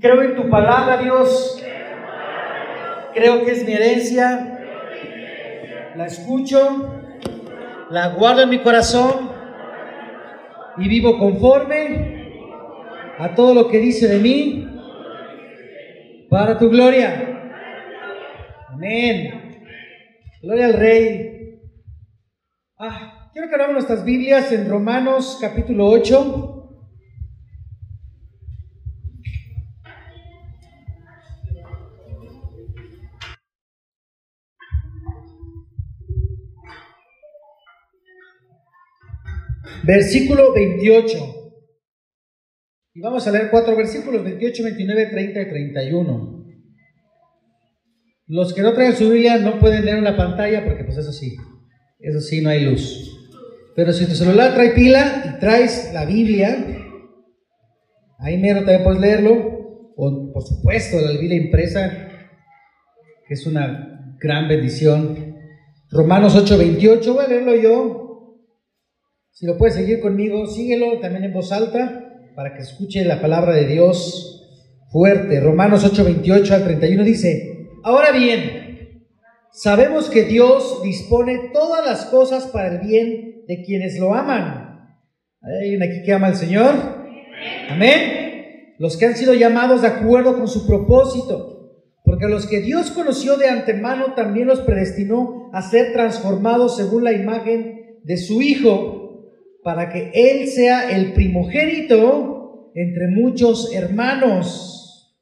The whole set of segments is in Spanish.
Creo en tu palabra, Dios. Creo que es mi herencia. La escucho, la guardo en mi corazón y vivo conforme a todo lo que dice de mí para tu gloria. Amén. Gloria al Rey. Ah, quiero que abramos nuestras Biblias en Romanos capítulo 8. Versículo 28. Y vamos a leer cuatro versículos, 28, 29, 30 y 31. Los que no traen su Biblia no pueden leer en la pantalla porque pues eso sí, eso sí, no hay luz. Pero si tu celular trae pila y traes la Biblia, ahí mero también puedes leerlo. O por supuesto la Biblia impresa, que es una gran bendición. Romanos 8, 28, voy a leerlo yo. Si lo puedes seguir conmigo, síguelo también en voz alta para que escuche la palabra de Dios fuerte. Romanos 8, 28 al 31 dice, ahora bien, sabemos que Dios dispone todas las cosas para el bien de quienes lo aman. ¿Hay alguien aquí que ama al Señor? Amén. Los que han sido llamados de acuerdo con su propósito. Porque a los que Dios conoció de antemano también los predestinó a ser transformados según la imagen de su Hijo para que Él sea el primogénito entre muchos hermanos.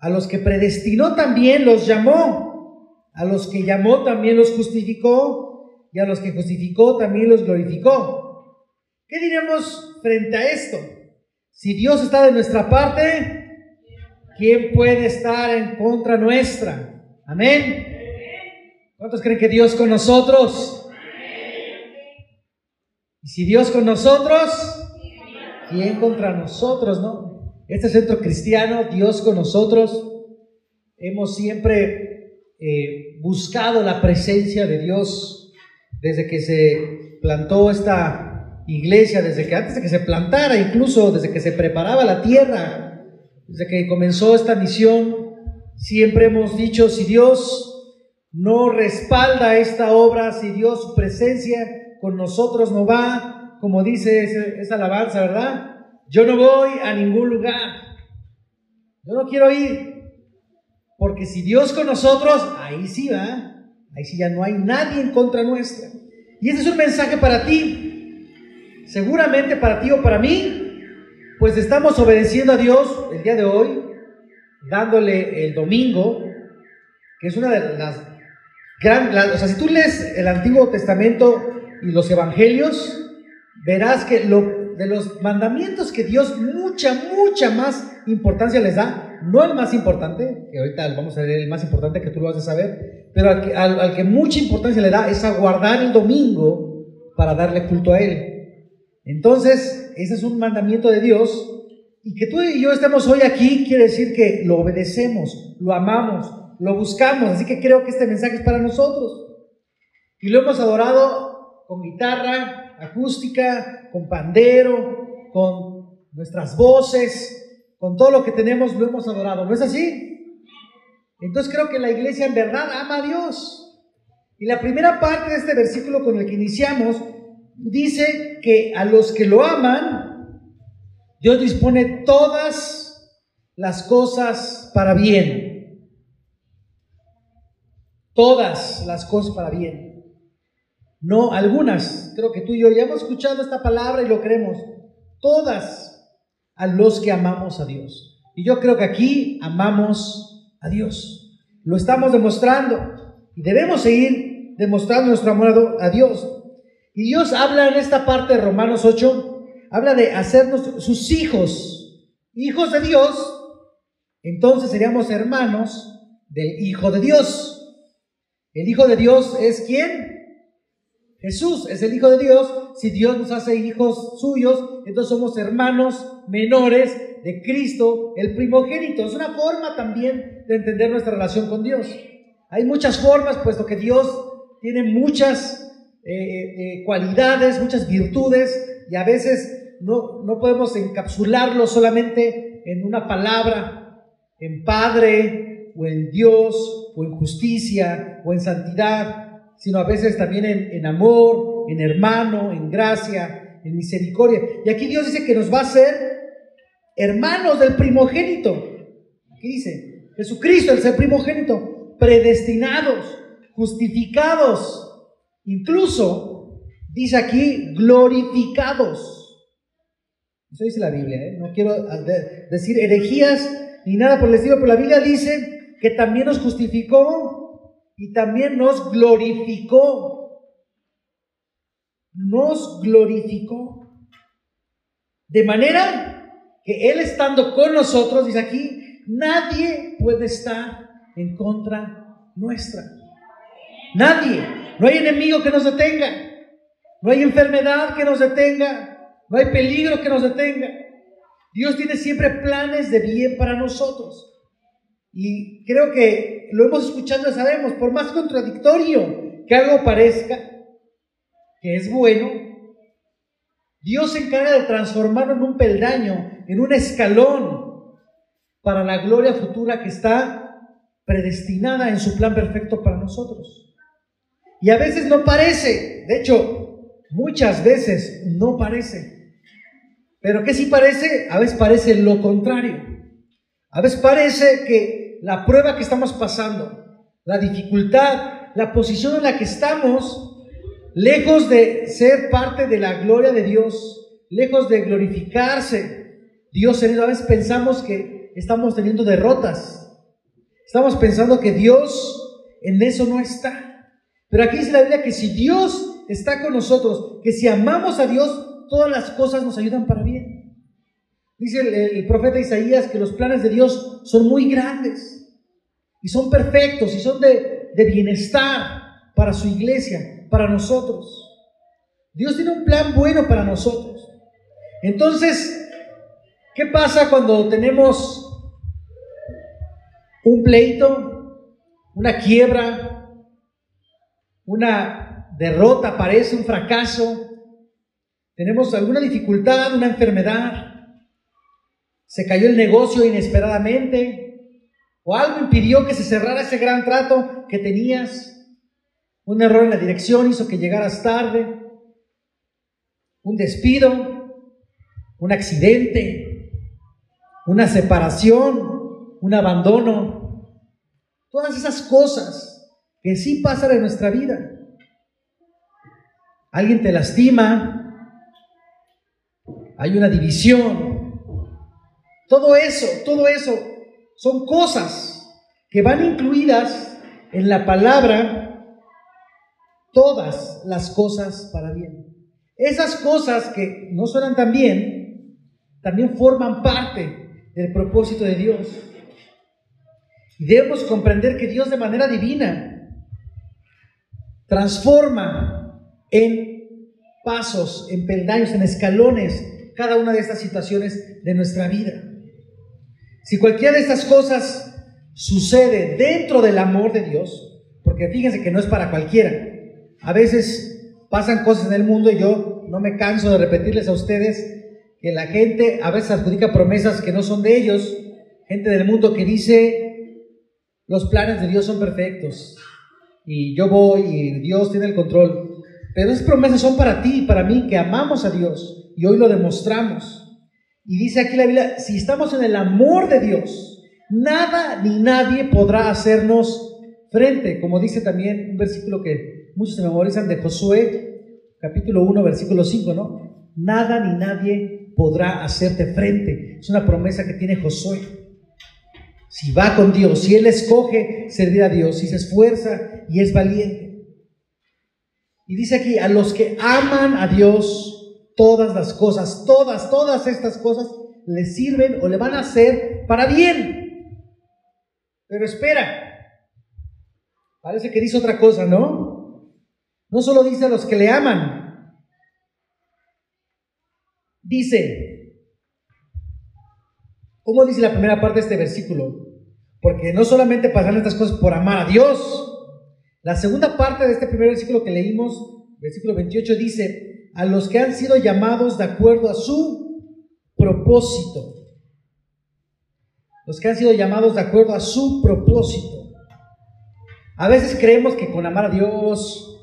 A los que predestinó también los llamó, a los que llamó también los justificó, y a los que justificó también los glorificó. ¿Qué diremos frente a esto? Si Dios está de nuestra parte, ¿quién puede estar en contra nuestra? Amén. ¿Cuántos creen que Dios con nosotros? Si Dios con nosotros, ¿quién contra nosotros, no? Este centro cristiano, Dios con nosotros, hemos siempre eh, buscado la presencia de Dios desde que se plantó esta iglesia, desde que antes de que se plantara, incluso desde que se preparaba la tierra, desde que comenzó esta misión, siempre hemos dicho, si Dios no respalda esta obra, si Dios presencia con nosotros no va, como dice esa alabanza, ¿verdad? Yo no voy a ningún lugar. Yo no quiero ir. Porque si Dios con nosotros, ahí sí va. Ahí sí ya no hay nadie en contra nuestra. Y ese es un mensaje para ti. Seguramente para ti o para mí, pues estamos obedeciendo a Dios el día de hoy, dándole el domingo, que es una de las grandes... O sea, si tú lees el Antiguo Testamento, y los evangelios, verás que lo, de los mandamientos que Dios mucha, mucha más importancia les da, no el más importante, que ahorita vamos a ver el más importante que tú lo vas a saber, pero al que, al que mucha importancia le da es a guardar el domingo para darle culto a Él. Entonces, ese es un mandamiento de Dios. Y que tú y yo estemos hoy aquí quiere decir que lo obedecemos, lo amamos, lo buscamos. Así que creo que este mensaje es para nosotros. Y lo hemos adorado con guitarra acústica, con pandero, con nuestras voces, con todo lo que tenemos lo hemos adorado. ¿No es así? Entonces creo que la iglesia en verdad ama a Dios. Y la primera parte de este versículo con el que iniciamos dice que a los que lo aman, Dios dispone todas las cosas para bien. Todas las cosas para bien. No, algunas. Creo que tú y yo ya hemos escuchado esta palabra y lo creemos. Todas a los que amamos a Dios. Y yo creo que aquí amamos a Dios. Lo estamos demostrando. Y debemos seguir demostrando nuestro amor a Dios. Y Dios habla en esta parte de Romanos 8, habla de hacernos sus hijos, hijos de Dios. Entonces seríamos hermanos del Hijo de Dios. El Hijo de Dios es quién? Jesús es el Hijo de Dios. Si Dios nos hace hijos suyos, entonces somos hermanos menores de Cristo, el primogénito. Es una forma también de entender nuestra relación con Dios. Hay muchas formas, puesto que Dios tiene muchas eh, eh, cualidades, muchas virtudes, y a veces no, no podemos encapsularlo solamente en una palabra, en Padre, o en Dios, o en justicia, o en santidad, sino a veces también en, amor, en hermano, en gracia, en misericordia. Y aquí Dios dice que nos va a hacer hermanos del primogénito. Aquí dice, Jesucristo, el ser primogénito, predestinados, justificados, incluso, dice aquí, glorificados. Eso dice la Biblia, ¿eh? no quiero decir herejías ni nada por el estilo, pero la Biblia dice que también nos justificó y también nos glorificó. Nos glorificó. De manera que Él estando con nosotros, dice aquí, nadie puede estar en contra nuestra. Nadie. No hay enemigo que nos detenga. No hay enfermedad que nos detenga. No hay peligro que nos detenga. Dios tiene siempre planes de bien para nosotros. Y creo que lo hemos escuchado y sabemos, por más contradictorio que algo parezca, que es bueno, Dios se encarga de transformarlo en un peldaño, en un escalón para la gloria futura que está predestinada en su plan perfecto para nosotros. Y a veces no parece, de hecho, muchas veces no parece. Pero que sí parece, a veces parece lo contrario. A veces parece que la prueba que estamos pasando, la dificultad, la posición en la que estamos, lejos de ser parte de la gloria de Dios, lejos de glorificarse, Dios a veces pensamos que estamos teniendo derrotas. Estamos pensando que Dios en eso no está. Pero aquí dice la Biblia que si Dios está con nosotros, que si amamos a Dios, todas las cosas nos ayudan para bien. Dice el, profeta Isaías que los planes de Dios son muy grandes y son perfectos y son de, bienestar para su iglesia, para nosotros. Dios tiene un plan bueno para nosotros. Entonces, ¿qué pasa cuando tenemos un pleito, una quiebra, una derrota, parece un fracaso? tenemos alguna dificultad, una enfermedad, se cayó el negocio inesperadamente, o algo impidió que se cerrara ese gran trato que tenías, un error en la dirección hizo que llegaras tarde, un despido, un accidente, una separación, un abandono, todas esas cosas que sí pasan en nuestra vida. Alguien te lastima, hay una división. Todo eso, todo eso son cosas que van incluidas en la palabra todas las cosas para bien. Esas cosas que no suenan tan bien, también forman parte del propósito de Dios. Y debemos comprender que Dios de manera divina transforma en pasos, en peldaños, en escalones, cada una de estas situaciones de nuestra vida. Si cualquiera de estas cosas sucede dentro del amor de Dios, porque fíjense que no es para cualquiera, a veces pasan cosas en el mundo y yo no me canso de repetirles a ustedes que la gente a veces adjudica promesas que no son de ellos, gente del mundo que dice los planes de Dios son perfectos y yo voy y Dios tiene el control. Pero esas promesas son para ti y para mí que amamos a Dios y hoy lo demostramos. Y dice aquí la Biblia, si estamos en el amor de Dios, nada ni nadie podrá hacernos frente, como dice también un versículo que muchos se memorizan de Josué, capítulo 1, versículo 5, ¿no? Nada ni nadie podrá hacerte frente. Es una promesa que tiene Josué. Si va con Dios, si él escoge servir a Dios, si se esfuerza y es valiente. Y dice aquí, a los que aman a Dios, todas las cosas, todas, todas estas cosas le sirven o le van a hacer para bien. Pero espera, parece que dice otra cosa, ¿no? No solo dice a los que le aman, dice, ¿cómo dice la primera parte de este versículo? Porque no solamente pasan estas cosas por amar a Dios, la segunda parte de este primer versículo que leímos, versículo 28, dice, a los que han sido llamados de acuerdo a su propósito. los que han sido llamados de acuerdo a su propósito. A veces creemos que con amar a Dios,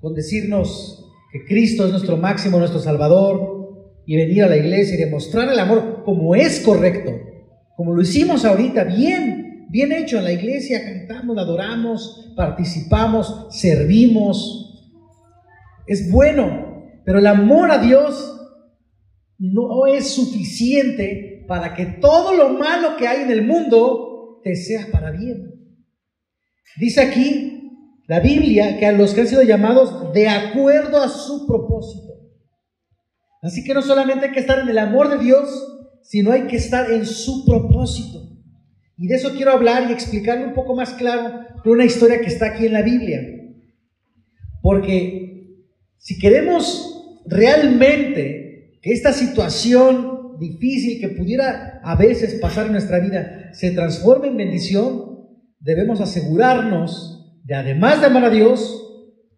con decirnos que Cristo es nuestro máximo, nuestro Salvador, y venir a la iglesia y demostrar el amor como es correcto, como lo hicimos ahorita, bien, bien hecho en la iglesia, cantamos, adoramos, participamos, servimos. Es bueno, pero el amor a Dios no es suficiente para que todo lo malo que hay en el mundo te sea para bien. Dice aquí la Biblia que a los que han sido llamados de acuerdo a su propósito. Así que no solamente hay que estar en el amor de Dios, sino hay que estar en su propósito. Y de eso quiero hablar y explicarlo un poco más claro con una historia que está aquí en la Biblia. Porque si queremos realmente que esta situación difícil que pudiera a veces pasar en nuestra vida se transforme en bendición, debemos asegurarnos de, además de amar a Dios,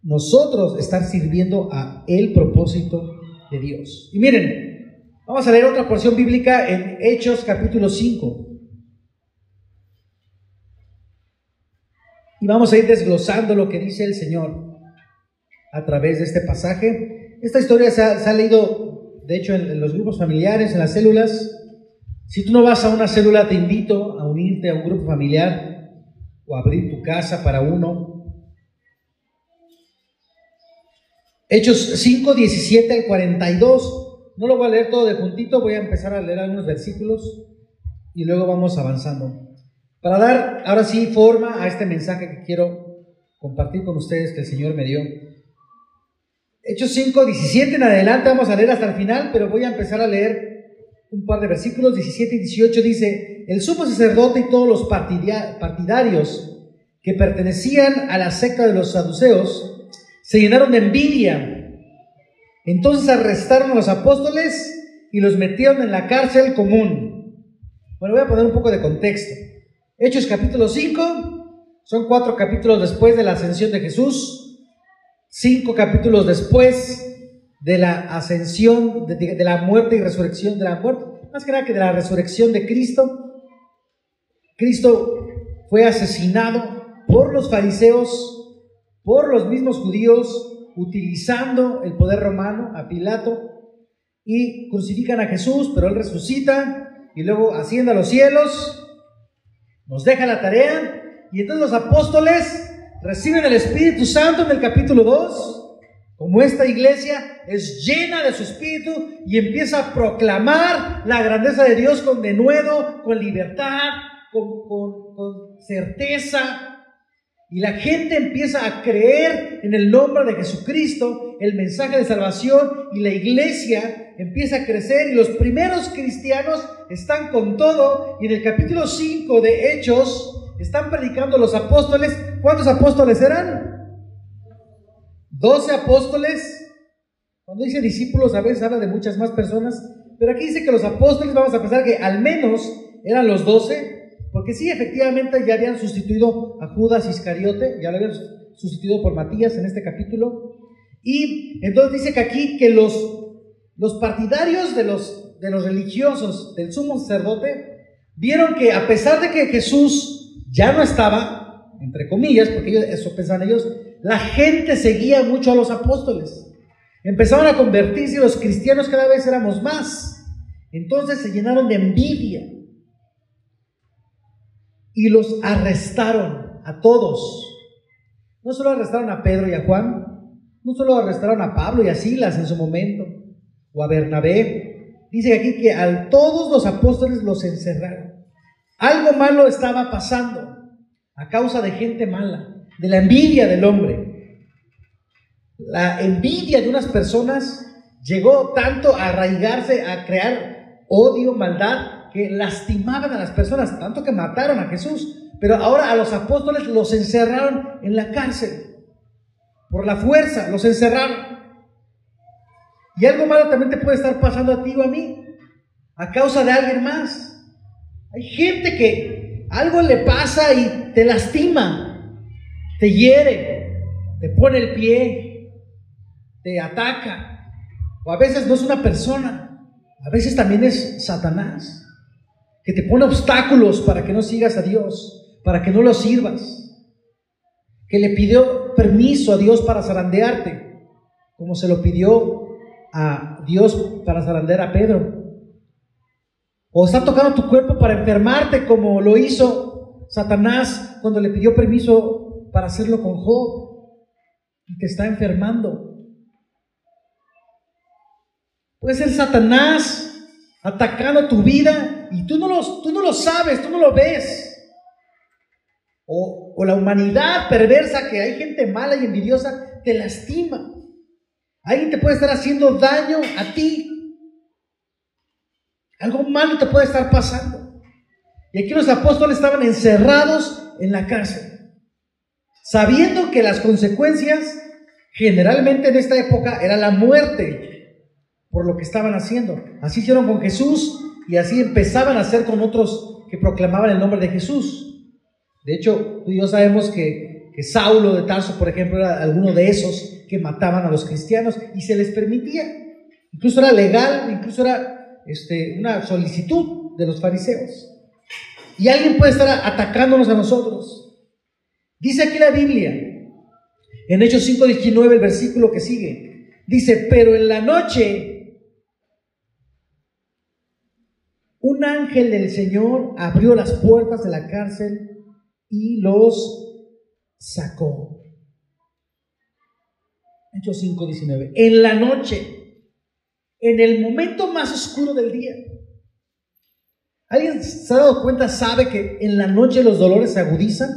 nosotros estar sirviendo a el propósito de Dios. Y miren, vamos a leer otra porción bíblica en Hechos capítulo 5. Y vamos a ir desglosando lo que dice el Señor a través de este pasaje. Esta historia se ha, leído, de hecho, en, los grupos familiares, en las células. Si tú no vas a una célula, te invito a unirte a un grupo familiar o abrir tu casa para uno. Hechos 5, 17 al 42. No lo voy a leer todo de puntito, voy a empezar a leer algunos versículos y luego vamos avanzando. Para dar ahora sí forma a este mensaje que quiero compartir con ustedes que el Señor me dio. Hechos 5, 17 en adelante, vamos a leer hasta el final, pero voy a empezar a leer un par de versículos, 17 y 18 dice, el sumo sacerdote y todos los partidarios que pertenecían a la secta de los saduceos se llenaron de envidia. Entonces arrestaron a los apóstoles y los metieron en la cárcel común. Bueno, voy a poner un poco de contexto. Hechos capítulo 5, son cuatro capítulos después de la ascensión de Jesús, cinco capítulos después de la ascensión, de, la muerte y resurrección de la muerte, más que nada que de la resurrección de Cristo. Cristo fue asesinado por los fariseos, por los mismos judíos, utilizando el poder romano a Pilato, y crucifican a Jesús, pero él resucita y luego asciende a los cielos nos deja la tarea y entonces los apóstoles reciben el Espíritu Santo en el capítulo 2, como esta iglesia es llena de su Espíritu y empieza a proclamar la grandeza de Dios con denuedo, con libertad, con, con certeza, y la gente empieza a creer en el nombre de Jesucristo, el mensaje de salvación, y la iglesia empieza a crecer, y los primeros cristianos están con todo, y en el capítulo 5 de Hechos están predicando los apóstoles. ¿Cuántos apóstoles eran? 12 apóstoles. Cuando dice discípulos a veces habla de muchas más personas, pero aquí dice que los apóstoles, vamos a pensar que al menos eran los 12, porque sí, efectivamente ya habían sustituido a Judas Iscariote, ya lo habían sustituido por Matías en este capítulo. Y entonces dice que aquí que los, los partidarios de los, de los religiosos del sumo sacerdote vieron que a pesar de que Jesús ya no estaba, entre comillas, porque ellos, eso pensaban ellos, la gente seguía mucho a los apóstoles. Empezaron a convertirse y los cristianos cada vez éramos más. Entonces se llenaron de envidia y los arrestaron a todos. No solo arrestaron a Pedro y a Juan, no solo arrestaron a Pablo y a Silas en su momento, o a Bernabé. Dice aquí que a todos los apóstoles los encerraron. Algo malo estaba pasando a causa de gente mala, de la envidia del hombre. La envidia de unas personas llegó tanto a arraigarse, a crear odio, maldad, que lastimaban a las personas, tanto que mataron a Jesús. Pero ahora a los apóstoles los encerraron en la cárcel. Por la fuerza, los encerraron. Y algo malo también te puede estar pasando a ti o a mí, a causa de alguien más. Hay gente que algo le pasa y te lastima, te hiere, te pone el pie, te ataca. O a veces no es una persona, a veces también es Satanás que te pone obstáculos para que no sigas a Dios, para que no lo sirvas, que le pidió permiso a Dios para zarandearte, como se lo pidió a Dios para zarandear a Pedro. O está tocando tu cuerpo para enfermarte, como lo hizo Satanás cuando le pidió permiso para hacerlo con Job, y te está enfermando. Puede ser Satanás atacando tu vida y tú no, lo, tú no lo sabes, tú no lo ves. O, o la humanidad perversa, que hay gente mala y envidiosa, te lastima. Alguien te puede estar haciendo daño a ti. Algo malo te puede estar pasando. Y aquí los apóstoles estaban encerrados en la cárcel, sabiendo que las consecuencias generalmente en esta época era la muerte por lo que estaban haciendo. Así hicieron con Jesús y así empezaban a hacer con otros que proclamaban el nombre de Jesús. De hecho, tú y yo sabemos que, que Saulo de Tarso, por ejemplo, era alguno de esos que mataban a los cristianos y se les permitía. Incluso era legal, incluso era este, una solicitud de los fariseos. Y alguien puede estar atacándonos a nosotros. Dice aquí la Biblia, en Hechos 5.19, el versículo que sigue, dice, pero en la noche un ángel del Señor abrió las puertas de la cárcel y los sacó. Hechos 5:19. En la noche, en el momento más oscuro del día. ¿Alguien se ha dado cuenta, sabe que en la noche los dolores se agudizan?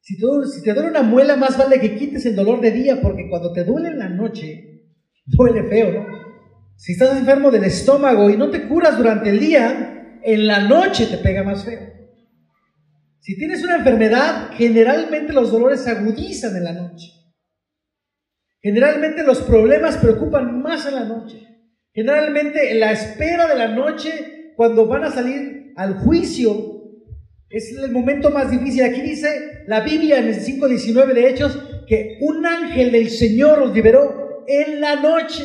Si te, duele una muela, más vale que quites el dolor de día, porque cuando te duele en la noche, duele feo, ¿no? Si estás enfermo del estómago y no te curas durante el día, en la noche te pega más feo. Si tienes una enfermedad, generalmente los dolores se agudizan en la noche. Generalmente los problemas preocupan más en la noche. Generalmente en la espera de la noche, cuando van a salir al juicio, es el momento más difícil. Aquí dice la Biblia en el 5.19 de Hechos que un ángel del Señor los liberó en la noche.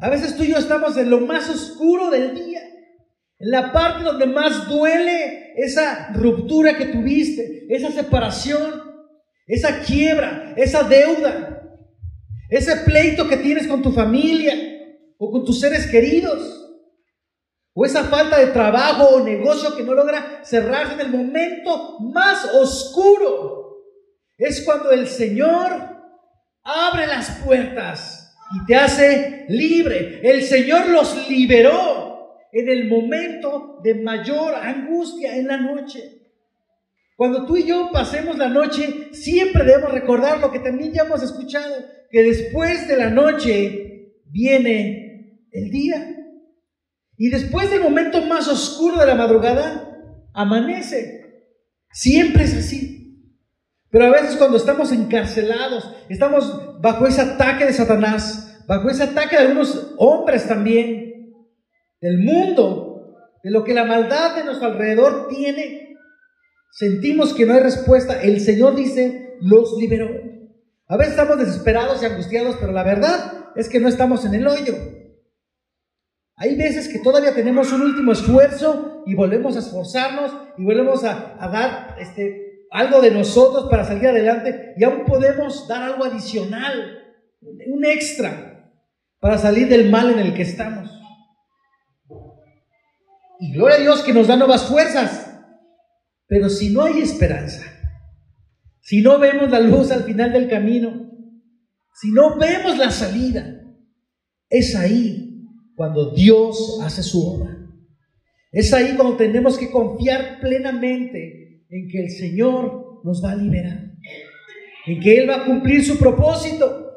A veces tú y yo estamos en lo más oscuro del día, en la parte donde más duele esa ruptura que tuviste, esa separación, esa quiebra, esa deuda, ese pleito que tienes con tu familia o con tus seres queridos. O esa falta de trabajo o negocio que no logra cerrarse en el momento más oscuro. Es cuando el Señor abre las puertas y te hace libre. El Señor los liberó en el momento de mayor angustia en la noche. Cuando tú y yo pasemos la noche, siempre debemos recordar lo que también ya hemos escuchado, que después de la noche viene el día. Y después del momento más oscuro de la madrugada, amanece. Siempre es así. Pero a veces cuando estamos encarcelados, estamos bajo ese ataque de Satanás, bajo ese ataque de algunos hombres también, del mundo, de lo que la maldad de nuestro alrededor tiene, sentimos que no hay respuesta. El Señor dice, los liberó. A veces estamos desesperados y angustiados, pero la verdad es que no estamos en el hoyo. Hay veces que todavía tenemos un último esfuerzo y volvemos a esforzarnos y volvemos a, dar este, algo de nosotros para salir adelante y aún podemos dar algo adicional, un extra, para salir del mal en el que estamos. Y gloria a Dios que nos da nuevas fuerzas. Pero si no hay esperanza, si no vemos la luz al final del camino, si no vemos la salida, es ahí cuando Dios hace su obra. Es ahí cuando tenemos que confiar plenamente en que el Señor nos va a liberar, en que Él va a cumplir su propósito,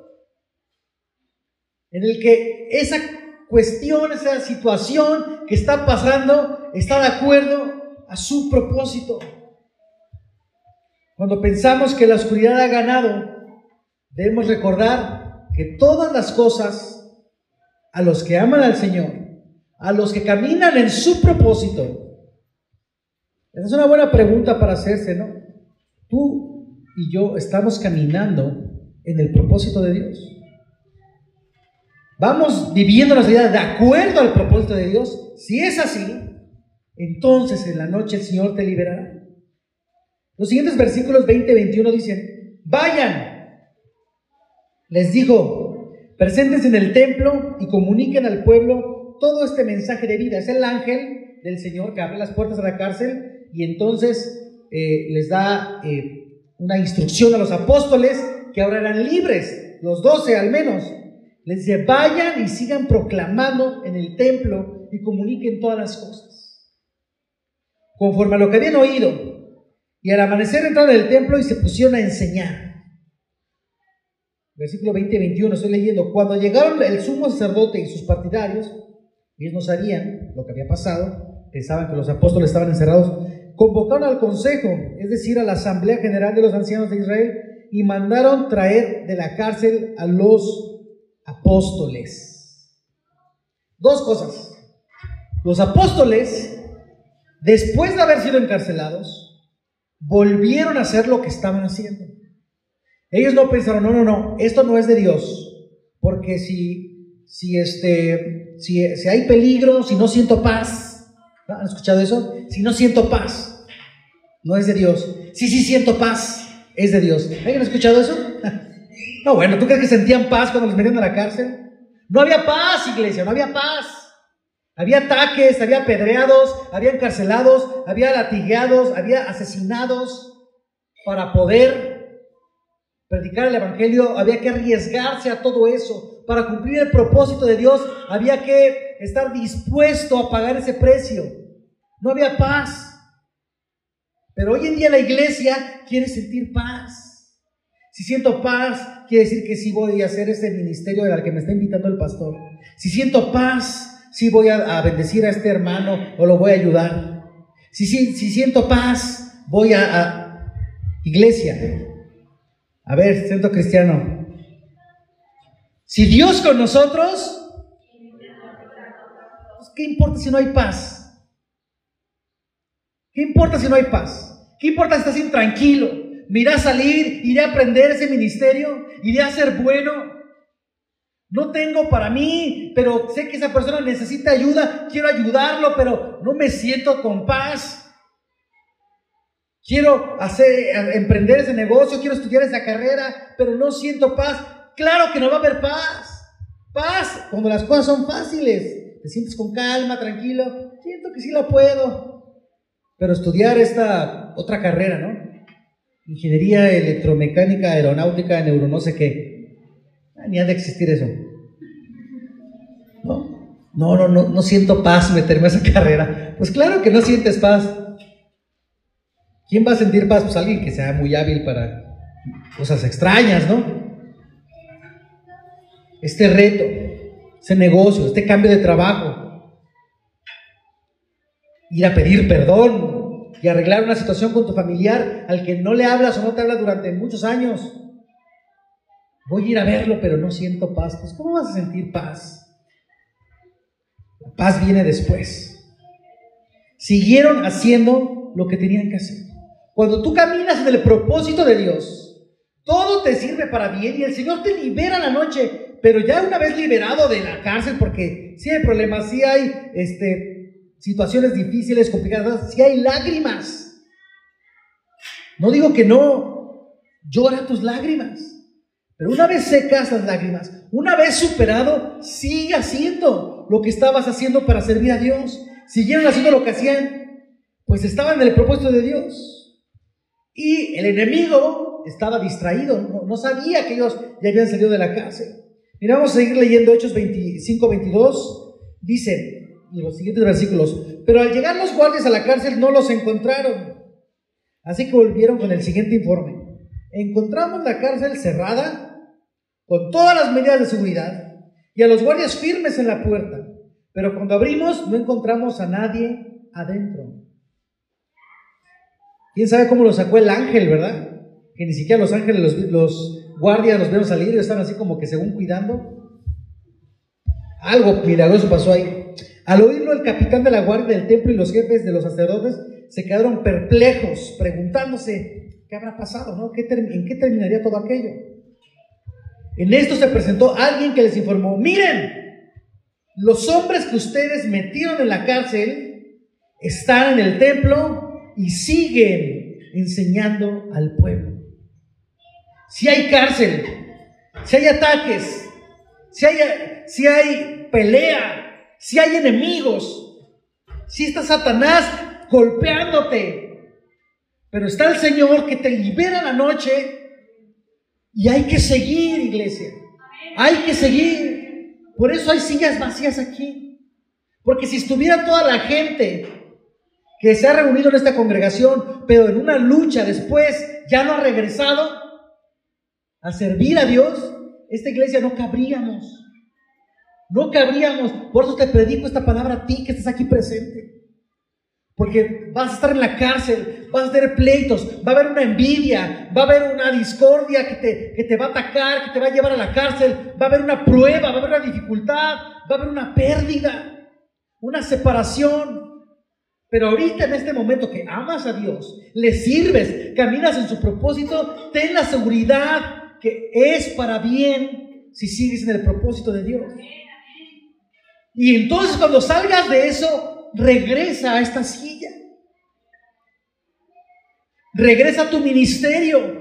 en el que esa cuestión, esa situación que está pasando está de acuerdo a su propósito. Cuando pensamos que la oscuridad ha ganado, debemos recordar que todas las cosas a los que aman al Señor, a los que caminan en su propósito, esa es una buena pregunta para hacerse, ¿no? Tú y yo estamos caminando en el propósito de Dios. Vamos viviendo nuestra vida de acuerdo al propósito de Dios. Si es así, entonces en la noche el Señor te liberará. Los siguientes versículos 20 y 21 dicen, vayan, les dijo, preséntense en el templo y comuniquen al pueblo todo este mensaje de vida. Es el ángel del Señor que abre las puertas de la cárcel y entonces eh, les da eh, una instrucción a los apóstoles que ahora eran libres, los doce al menos. Les dice, vayan y sigan proclamando en el templo y comuniquen todas las cosas. Conforme a lo que habían oído, y al amanecer entraron en el templo y se pusieron a enseñar. Versículo 20 y 21, estoy leyendo. Cuando llegaron el sumo sacerdote y sus partidarios, ellos no sabían lo que había pasado, pensaban que los apóstoles estaban encerrados, convocaron al consejo, es decir, a la asamblea general de los ancianos de Israel, y mandaron traer de la cárcel a los apóstoles. Dos cosas. Los apóstoles, después de haber sido encarcelados, volvieron a hacer lo que estaban haciendo. Ellos no pensaron, no, no, no, esto no es de Dios, porque si, si, este, si, si hay peligro, si no siento paz, ¿han escuchado eso? Si no siento paz, no es de Dios. Sí, sí siento paz, es de Dios. ¿Alguien ha escuchado eso? No, bueno, ¿tú crees que sentían paz cuando los metieron a la cárcel? No había paz, iglesia, no había paz. Había ataques, había apedreados, había encarcelados, había latigueados, había asesinados para poder predicar el Evangelio. Había que arriesgarse a todo eso. Para cumplir el propósito de Dios había que estar dispuesto a pagar ese precio. No había paz. Pero hoy en día la iglesia quiere sentir paz. Si siento paz, quiere decir que sí voy a hacer ese ministerio al que me está invitando el pastor. Si siento paz, si voy a, bendecir a este hermano o lo voy a ayudar. Si, si siento paz, voy a, iglesia. A ver, centro cristiano. Si Dios con nosotros, pues, ¿qué importa si no hay paz? ¿Qué importa si no hay paz? ¿Qué importa si estás intranquilo? ¿Me iré a salir? ¿Iré a aprender ese ministerio? ¿Iré a ser bueno? No tengo para mí, pero sé que esa persona necesita ayuda, quiero ayudarlo, pero no me siento con paz. Quiero hacer, emprender ese negocio, quiero estudiar esa carrera, pero no siento paz. Claro que no va a haber paz. Paz cuando las cosas son fáciles. Te sientes con calma, tranquilo. Siento que sí lo puedo. Pero estudiar esta otra carrera, ¿no? Ingeniería electromecánica, aeronáutica, neuro, no sé qué ni ha de existir eso. No, no, no, no, no siento paz meterme a esa carrera. Pues claro que no sientes paz. ¿Quién va a sentir paz? Pues alguien que sea muy hábil para cosas extrañas, ¿no? Este reto, ese negocio, este cambio de trabajo, ir a pedir perdón y arreglar una situación con tu familiar al que no le hablas o no te hablas durante muchos años. Voy a ir a verlo, pero no siento paz. Pues, ¿cómo vas a sentir paz? La paz viene después. Siguieron haciendo lo que tenían que hacer. Cuando tú caminas en el propósito de Dios, todo te sirve para bien y el Señor te libera la noche, pero ya una vez liberado de la cárcel, porque si hay problemas, si hay este, situaciones difíciles, complicadas, si hay lágrimas. No digo que no, llora tus lágrimas. Pero una vez secas las lágrimas, una vez superado, sigue haciendo lo que estabas haciendo para servir a Dios. Siguieron haciendo lo que hacían, pues estaban en el propósito de Dios. Y el enemigo estaba distraído, no, sabía que ellos ya habían salido de la cárcel. Mira, vamos a seguir leyendo Hechos 25, 22. Dice, en los siguientes versículos, pero al llegar los guardias a la cárcel no los encontraron. Así que volvieron con el siguiente informe encontramos la cárcel cerrada, con todas las medidas de seguridad, y a los guardias firmes en la puerta. Pero cuando abrimos no encontramos a nadie adentro. ¿Quién sabe cómo lo sacó el ángel, verdad? Que ni siquiera los ángeles, los, guardias los vieron salir, están así como que según cuidando. Algo milagroso pasó ahí. Al oírlo, el capitán de la guardia del templo y los jefes de los sacerdotes se quedaron perplejos, preguntándose ¿Qué habrá pasado? No? ¿En qué terminaría todo aquello? En esto se presentó alguien que les informó, miren, los hombres que ustedes metieron en la cárcel están en el templo y siguen enseñando al pueblo. Si hay cárcel, si hay ataques, si hay, si hay pelea, si hay enemigos, si está Satanás golpeándote, pero está el Señor que te libera la noche y hay que seguir, iglesia. Hay que seguir. Por eso hay sillas vacías aquí. Porque si estuviera toda la gente que se ha reunido en esta congregación, pero en una lucha después ya no ha regresado a servir a Dios, esta iglesia no cabríamos. No cabríamos. Por eso te predico esta palabra a ti que estás aquí presente. Porque vas a estar en la cárcel, vas a tener pleitos, va a haber una envidia, va a haber una discordia que te, que te va a atacar, que te va a llevar a la cárcel, va a haber una prueba, va a haber una dificultad, va a haber una pérdida, una separación. Pero ahorita en este momento que amas a Dios, le sirves, caminas en su propósito, ten la seguridad que es para bien si sigues en el propósito de Dios. Y entonces cuando salgas de eso, regresa a esta silla. Regresa a tu ministerio.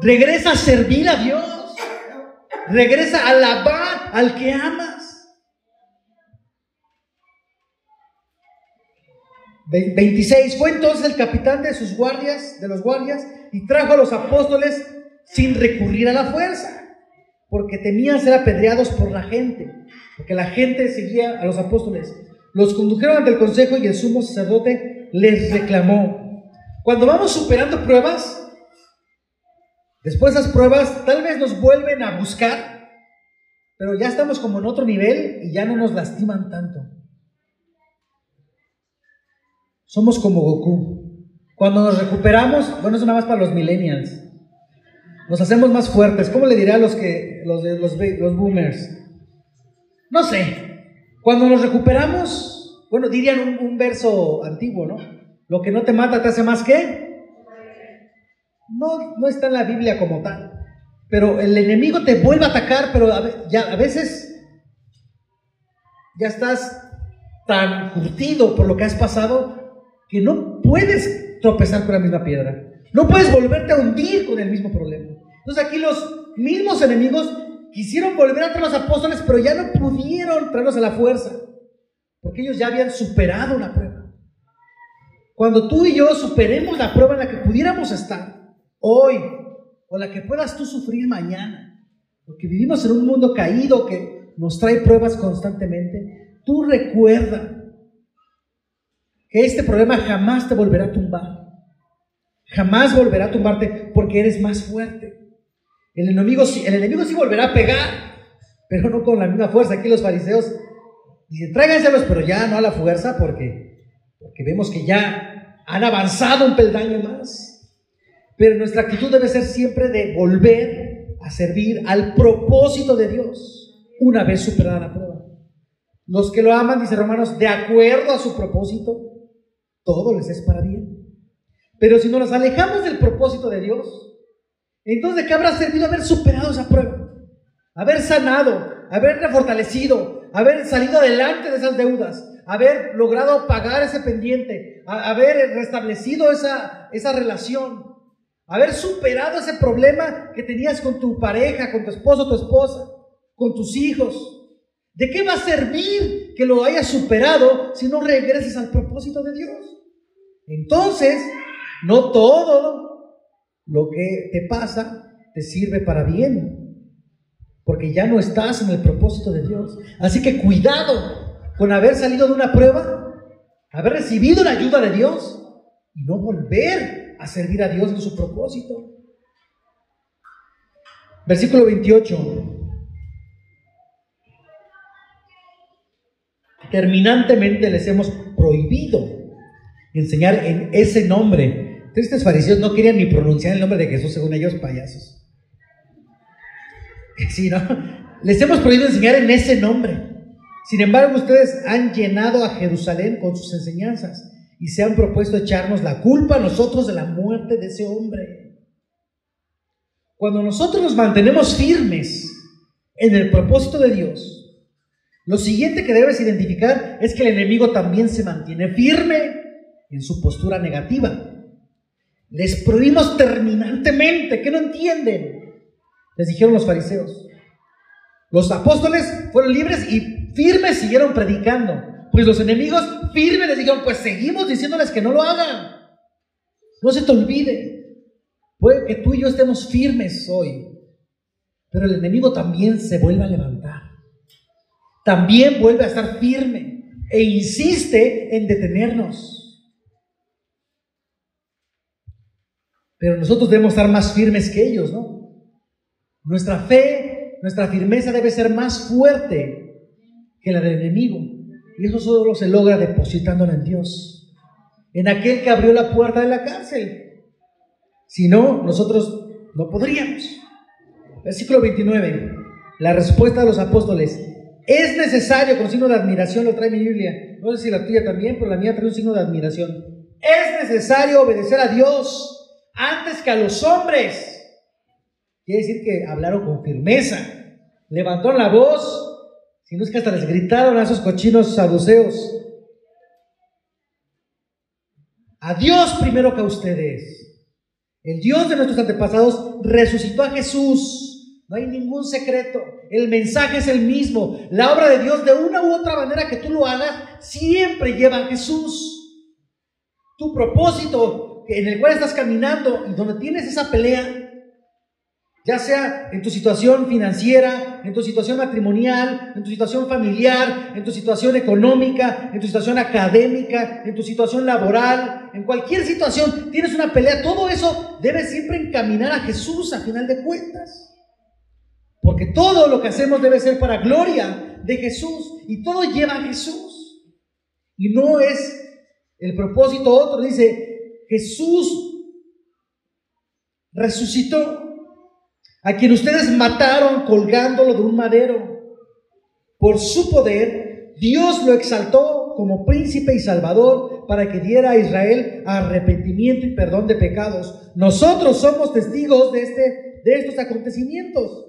Regresa a servir a Dios. Regresa a alabar al que amas. 26. Fue entonces el capitán de sus guardias, de los guardias, y trajo a los apóstoles sin recurrir a la fuerza, porque temían ser apedreados por la gente, porque la gente seguía a los apóstoles. Los condujeron ante el consejo y el sumo sacerdote les reclamó. Cuando vamos superando pruebas, después de esas pruebas tal vez nos vuelven a buscar, pero ya estamos como en otro nivel y ya no nos lastiman tanto. Somos como Goku. Cuando nos recuperamos, bueno, eso nada más para los millennials. Nos hacemos más fuertes. ¿Cómo le diré a los que los los, los boomers? No sé, cuando nos recuperamos, bueno, dirían un, verso antiguo, ¿no? Lo que no te mata te hace más que. No, no está en la Biblia como tal. Pero el enemigo te vuelve a atacar, pero ya a veces ya estás tan curtido por lo que has pasado que no puedes tropezar con la misma piedra. No puedes volverte a hundir con el mismo problema. Entonces aquí los mismos enemigos Quisieron volver a traer los apóstoles, pero ya no pudieron traerlos a la fuerza, porque ellos ya habían superado una prueba. Cuando tú y yo superemos la prueba en la que pudiéramos estar hoy, o la que puedas tú sufrir mañana, porque vivimos en un mundo caído que nos trae pruebas constantemente, tú recuerda que este problema jamás te volverá a tumbar. Jamás volverá a tumbarte porque eres más fuerte. El enemigo, el enemigo sí volverá a pegar, pero no con la misma fuerza. Aquí los fariseos dicen, tráiganselos, pero ya no a la fuerza porque, porque vemos que ya han avanzado un peldaño más. Pero nuestra actitud debe ser siempre de volver a servir al propósito de Dios una vez superada la prueba. Los que lo aman, dice Romanos, de acuerdo a su propósito, todo les es para bien. Pero si nos alejamos del propósito de Dios, entonces, ¿de qué habrá servido haber superado esa prueba? Haber sanado, haber refortalecido, haber salido adelante de esas deudas, haber logrado pagar ese pendiente, haber restablecido esa, esa relación, haber superado ese problema que tenías con tu pareja, con tu esposo, tu esposa, con tus hijos. ¿De qué va a servir que lo hayas superado si no regreses al propósito de Dios? Entonces, no todo lo que te pasa te sirve para bien, porque ya no estás en el propósito de Dios. Así que cuidado con haber salido de una prueba, haber recibido la ayuda de Dios y no volver a servir a Dios en su propósito. Versículo 28. Terminantemente les hemos prohibido enseñar en ese nombre estos fariseos no querían ni pronunciar el nombre de Jesús, según ellos, payasos. Sí, ¿no? Les hemos prohibido enseñar en ese nombre. Sin embargo, ustedes han llenado a Jerusalén con sus enseñanzas y se han propuesto echarnos la culpa a nosotros de la muerte de ese hombre. Cuando nosotros nos mantenemos firmes en el propósito de Dios, Lo siguiente que debes identificar es que el enemigo también se mantiene firme en su postura negativa. Les prohibimos terminantemente, que no entienden. Les dijeron los fariseos. Los apóstoles fueron libres y firmes siguieron predicando. Pues los enemigos firmes les dijeron, pues seguimos diciéndoles que no lo hagan. No se te olvide. Puede que tú y yo estemos firmes hoy, pero el enemigo también se vuelve a levantar. También vuelve a estar firme e insiste en detenernos. Pero nosotros debemos estar más firmes que ellos, ¿no? Nuestra fe, nuestra firmeza debe ser más fuerte que la del enemigo. Y eso solo se logra depositándolo en Dios, en aquel que abrió la puerta de la cárcel. Si no, nosotros no podríamos. Versículo 29, la respuesta de los apóstoles. Es necesario, con signo de admiración, lo trae mi Biblia. No sé si la tuya también, pero la mía trae un signo de admiración. Es necesario obedecer a Dios antes que a los hombres. Quiere decir que hablaron con firmeza, levantaron la voz, si no es que hasta les gritaron a esos cochinos saduceos. A Dios primero que a ustedes. El Dios de nuestros antepasados resucitó a Jesús. No hay ningún secreto. El mensaje es el mismo. La obra de Dios, de una u otra manera que tú lo hagas, siempre lleva a Jesús. Tu propósito en el cual estás caminando y donde tienes esa pelea, ya sea en tu situación financiera, en tu situación matrimonial, en tu situación familiar, en tu situación económica, en tu situación académica, en tu situación laboral, en cualquier situación, tienes una pelea, todo eso debe siempre encaminar a Jesús a final de cuentas. Porque todo lo que hacemos debe ser para gloria de Jesús y todo lleva a Jesús. Y no es el propósito otro, dice, Jesús resucitó, a quien ustedes mataron colgándolo de un madero. Por su poder, Dios lo exaltó como príncipe y salvador para que diera a Israel arrepentimiento y perdón de pecados. Nosotros somos testigos de, este, de estos acontecimientos.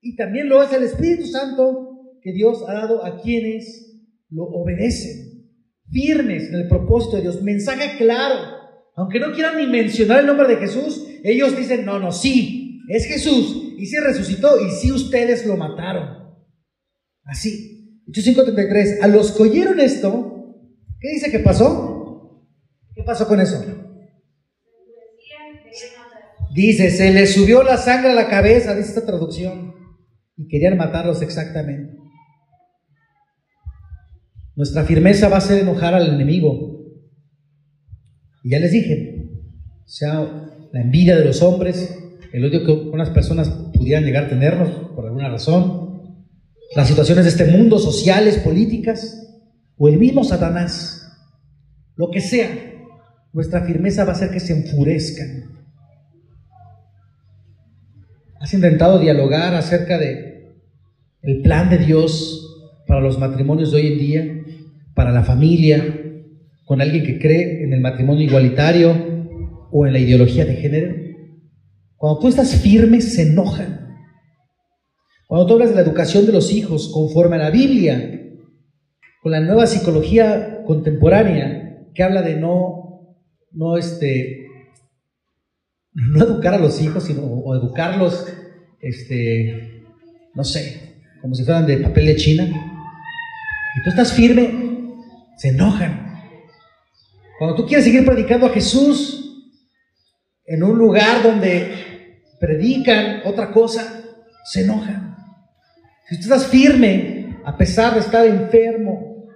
Y también lo hace el Espíritu Santo que Dios ha dado a quienes lo obedecen. Firmes en el propósito de Dios. Mensaje claro aunque no quieran ni mencionar el nombre de Jesús, ellos dicen, no, no, sí, es Jesús, y sí resucitó, y sí ustedes lo mataron. Así. Hechos 5.33, a los que oyeron esto, ¿qué dice que pasó? ¿Qué pasó con eso? Dice, se les subió la sangre a la cabeza, dice esta traducción, y querían matarlos exactamente. Nuestra firmeza va a ser enojar al enemigo, y ya les dije, sea la envidia de los hombres, el odio que unas personas pudieran llegar a tenernos por alguna razón, las situaciones de este mundo, sociales, políticas, o el mismo Satanás, lo que sea, nuestra firmeza va a hacer que se enfurezcan. ¿Has intentado dialogar acerca de el plan de Dios para los matrimonios de hoy en día, para la familia, con alguien que cree en el matrimonio igualitario o en la ideología de género. Cuando tú estás firme, se enojan. Cuando tú hablas de la educación de los hijos conforme a la Biblia, con la nueva psicología contemporánea que habla de no, no, este, no educar a los hijos, sino educarlos, este, no sé, como si fueran de papel de China. Y tú estás firme, se enojan. Cuando tú quieres seguir predicando a Jesús en un lugar donde predican otra cosa, se enojan. Si tú estás firme, a pesar de estar enfermo,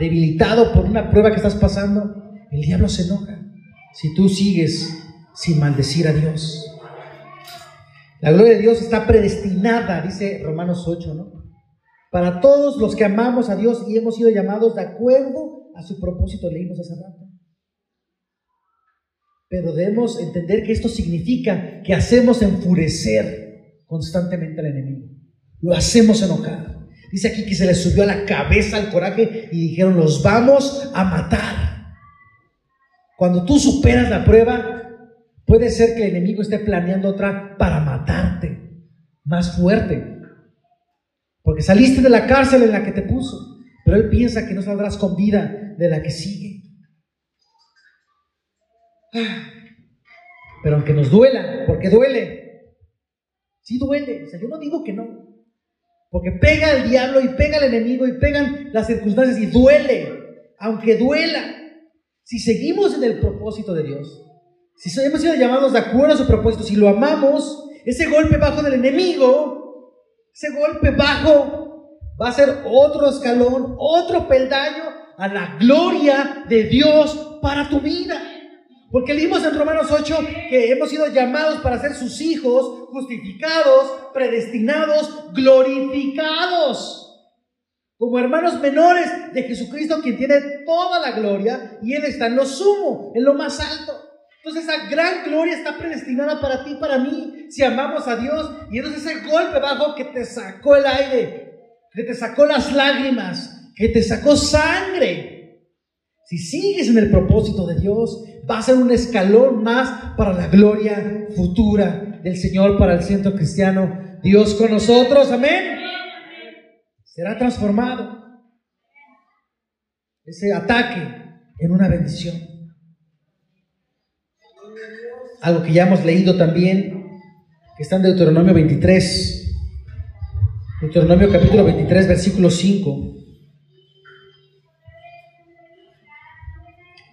debilitado por una prueba que estás pasando, el diablo se enoja. Si tú sigues sin maldecir a Dios. La gloria de Dios está predestinada, dice Romanos 8, ¿no? Para todos los que amamos a Dios y hemos sido llamados de acuerdo a su propósito, leímos hace rato. Pero debemos entender que esto significa que hacemos enfurecer constantemente al enemigo. Lo hacemos enojar. Dice aquí que se les subió a la cabeza el coraje y dijeron, los vamos a matar. Cuando tú superas la prueba, puede ser que el enemigo esté planeando otra para matarte, más fuerte. porque saliste de la cárcel en la que te puso, pero Él piensa que no saldrás con vida de la que sigue. Pero aunque nos duela, porque duele, sí duele, o sea, yo no digo que no, porque pega el diablo y pega el enemigo y pegan las circunstancias y duele, aunque duela. Si seguimos en el propósito de Dios, si hemos sido llamados de acuerdo a su propósito, si lo amamos, ese golpe bajo del enemigo, ese golpe bajo va a ser otro escalón, otro peldaño a la gloria de Dios para tu vida. Porque leímos en Romanos 8 que hemos sido llamados para ser sus hijos, justificados, predestinados, glorificados. Como hermanos menores de Jesucristo, quien tiene toda la gloria y Él está en lo sumo, en lo más alto. Entonces esa gran gloria está predestinada para ti para mí, si amamos a Dios. Y entonces ese golpe bajo que te sacó el aire, que te sacó las lágrimas, que te sacó sangre, si sigues en el propósito de Dios, va a ser un escalón más para la gloria futura del Señor para el centro cristiano. Dios con nosotros, amén. Será transformado ese ataque en una bendición. Algo que ya hemos leído también, que está en Deuteronomio 23, Deuteronomio capítulo 23, versículo 5.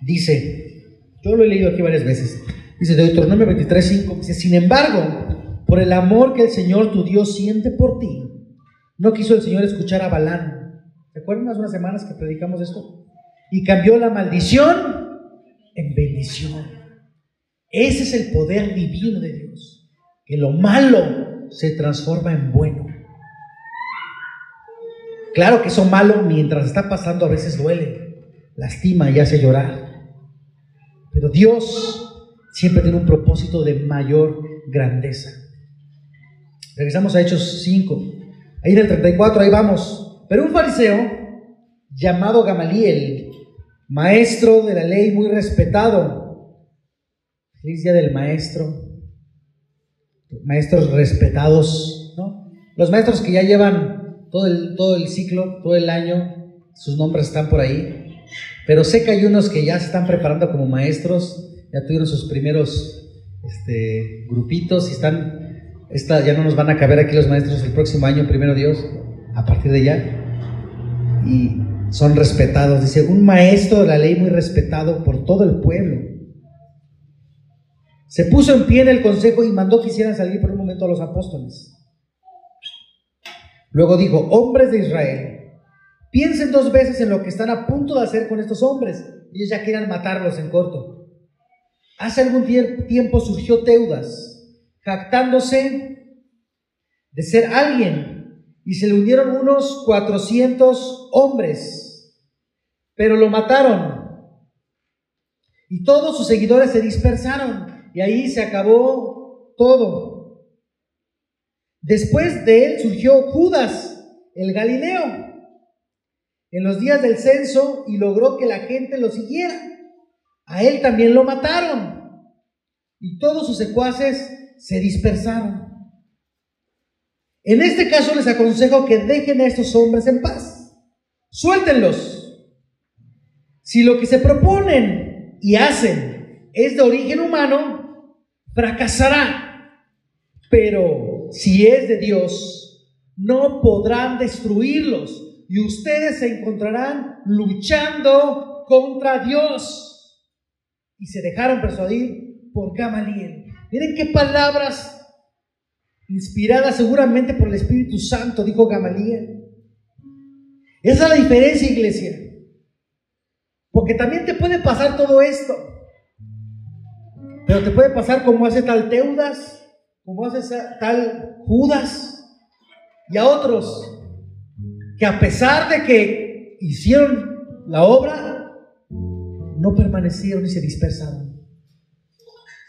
Dice, yo lo he leído aquí varias veces, dice Deuteronomio 23, 5, dice, sin embargo, por el amor que el Señor tu Dios siente por ti, no quiso el Señor escuchar a Balán. ¿Se acuerdan hace unas semanas que predicamos esto? Y cambió la maldición en bendición. Ese es el poder divino de Dios, que lo malo se transforma en bueno. Claro que eso malo mientras está pasando a veces duele, lastima y hace llorar. Pero Dios siempre tiene un propósito de mayor grandeza. Regresamos a Hechos 5. Ahí en el 34, ahí vamos. Pero un fariseo llamado Gamaliel, maestro de la ley muy respetado, feliz día del maestro, maestros respetados. Los maestros que ya llevan todo el, todo el ciclo, todo el año, sus nombres están por ahí. Pero sé que hay unos que ya se están preparando como maestros, ya tuvieron sus primeros este, grupitos y están, esta, ya no nos van a caber aquí los maestros el próximo año, primero Dios, a partir de ya. Y son respetados. Dice, un maestro de la ley muy respetado por todo el pueblo. Se puso en pie en el consejo y mandó que hicieran salir por un momento a los apóstoles. Luego dijo, hombres de Israel, Piensen dos veces en lo que están a punto de hacer con estos hombres. Ellos ya quieran matarlos en corto. Hace algún tiempo surgió Teudas, jactándose de ser alguien, y se le unieron unos 400 hombres, pero lo mataron. Y todos sus seguidores se dispersaron, y ahí se acabó todo. Después de él surgió Judas, el Galileo en los días del censo y logró que la gente lo siguiera. A él también lo mataron y todos sus secuaces se dispersaron. En este caso les aconsejo que dejen a estos hombres en paz. Suéltenlos. Si lo que se proponen y hacen es de origen humano, fracasará. Pero si es de Dios, no podrán destruirlos y ustedes se encontrarán luchando contra Dios. Y se dejaron persuadir por Gamaliel. Miren qué palabras inspiradas seguramente por el Espíritu Santo, dijo Gamaliel. Esa es la diferencia, iglesia. Porque también te puede pasar todo esto. Pero te puede pasar como hace tal Teudas, como hace tal Judas y a otros que a pesar de que hicieron la obra, no permanecieron y se dispersaron.